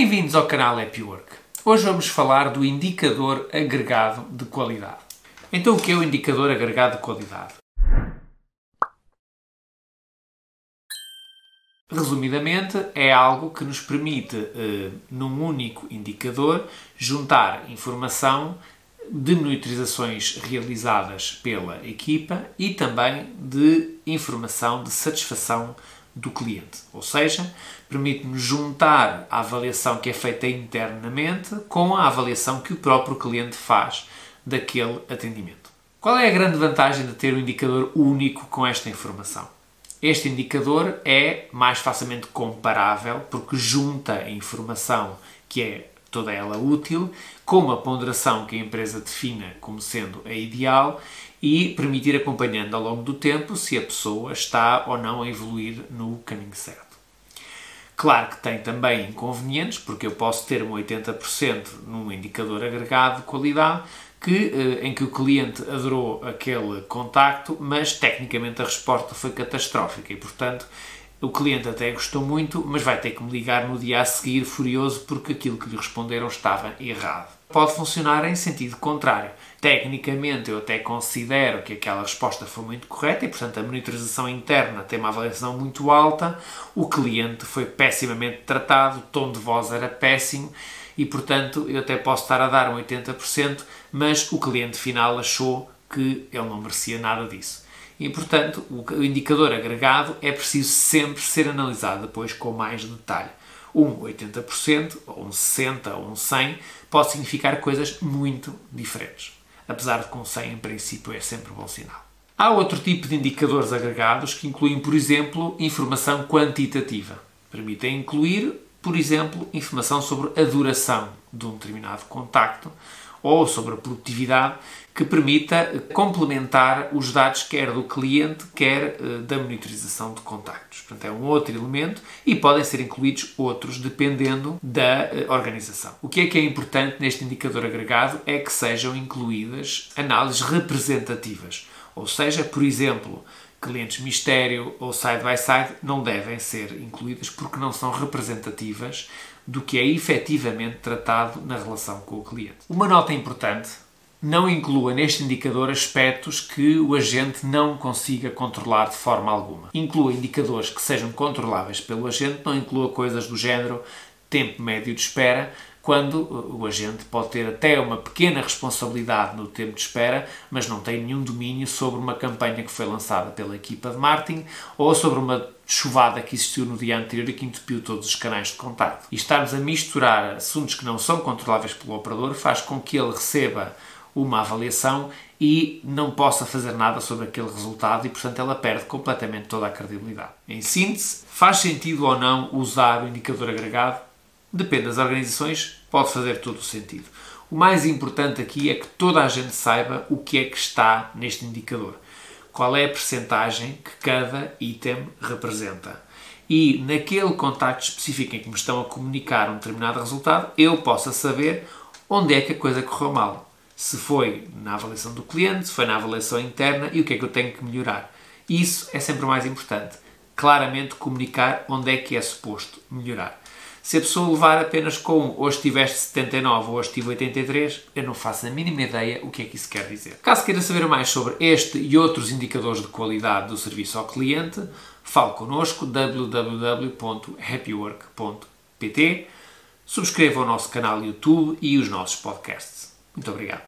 Bem-vindos ao canal Happy Work. Hoje vamos falar do indicador agregado de qualidade. Então, o que é o indicador agregado de qualidade? Resumidamente, é algo que nos permite, eh, num único indicador, juntar informação de monitorizações realizadas pela equipa e também de informação de satisfação do cliente. Ou seja, permite-nos juntar a avaliação que é feita internamente com a avaliação que o próprio cliente faz daquele atendimento. Qual é a grande vantagem de ter um indicador único com esta informação? Este indicador é mais facilmente comparável porque junta a informação que é toda ela útil, com uma ponderação que a empresa defina como sendo a ideal e permitir acompanhando ao longo do tempo se a pessoa está ou não a evoluir no caminho certo. Claro que tem também inconvenientes, porque eu posso ter um 80% num indicador agregado de qualidade, que, eh, em que o cliente adorou aquele contacto, mas tecnicamente a resposta foi catastrófica e, portanto, o cliente até gostou muito, mas vai ter que me ligar no dia a seguir furioso porque aquilo que lhe responderam estava errado. Pode funcionar em sentido contrário. Tecnicamente, eu até considero que aquela resposta foi muito correta e, portanto, a monitorização interna tem uma avaliação muito alta. O cliente foi pessimamente tratado, o tom de voz era péssimo e, portanto, eu até posso estar a dar um 80%, mas o cliente final achou que ele não merecia nada disso. E, portanto, o indicador agregado é preciso sempre ser analisado depois com mais detalhe. Um 80%, ou um 60%, ou um 100% pode significar coisas muito diferentes. Apesar de com 100 em princípio é sempre bom sinal. Há outro tipo de indicadores agregados que incluem, por exemplo, informação quantitativa. Permitem incluir por exemplo, informação sobre a duração de um determinado contacto ou sobre a produtividade que permita complementar os dados quer do cliente, quer eh, da monitorização de contactos. Portanto, é um outro elemento e podem ser incluídos outros dependendo da eh, organização. O que é que é importante neste indicador agregado é que sejam incluídas análises representativas. Ou seja, por exemplo, clientes mistério ou side by side não devem ser incluídas porque não são representativas do que é efetivamente tratado na relação com o cliente. Uma nota importante: não inclua neste indicador aspectos que o agente não consiga controlar de forma alguma. Inclua indicadores que sejam controláveis pelo agente, não inclua coisas do género tempo médio de espera, quando o agente pode ter até uma pequena responsabilidade no tempo de espera, mas não tem nenhum domínio sobre uma campanha que foi lançada pela equipa de marketing ou sobre uma chuvada que existiu no dia anterior e que entupiu todos os canais de contato. E estarmos a misturar assuntos que não são controláveis pelo operador faz com que ele receba uma avaliação e não possa fazer nada sobre aquele resultado e, portanto, ela perde completamente toda a credibilidade. Em síntese, faz sentido ou não usar o indicador agregado? Depende das organizações, pode fazer todo o sentido. O mais importante aqui é que toda a gente saiba o que é que está neste indicador. Qual é a percentagem que cada item representa. E naquele contacto específico em que me estão a comunicar um determinado resultado, eu possa saber onde é que a coisa correu mal. Se foi na avaliação do cliente, se foi na avaliação interna e o que é que eu tenho que melhorar. Isso é sempre o mais importante. Claramente comunicar onde é que é suposto melhorar. Se a pessoa levar apenas com hoje tiveste 79 ou hoje tive 83, eu não faço a mínima ideia o que é que isso quer dizer. Caso queira saber mais sobre este e outros indicadores de qualidade do serviço ao cliente, fale connosco www.happywork.pt Subscreva o nosso canal YouTube e os nossos podcasts. Muito obrigado.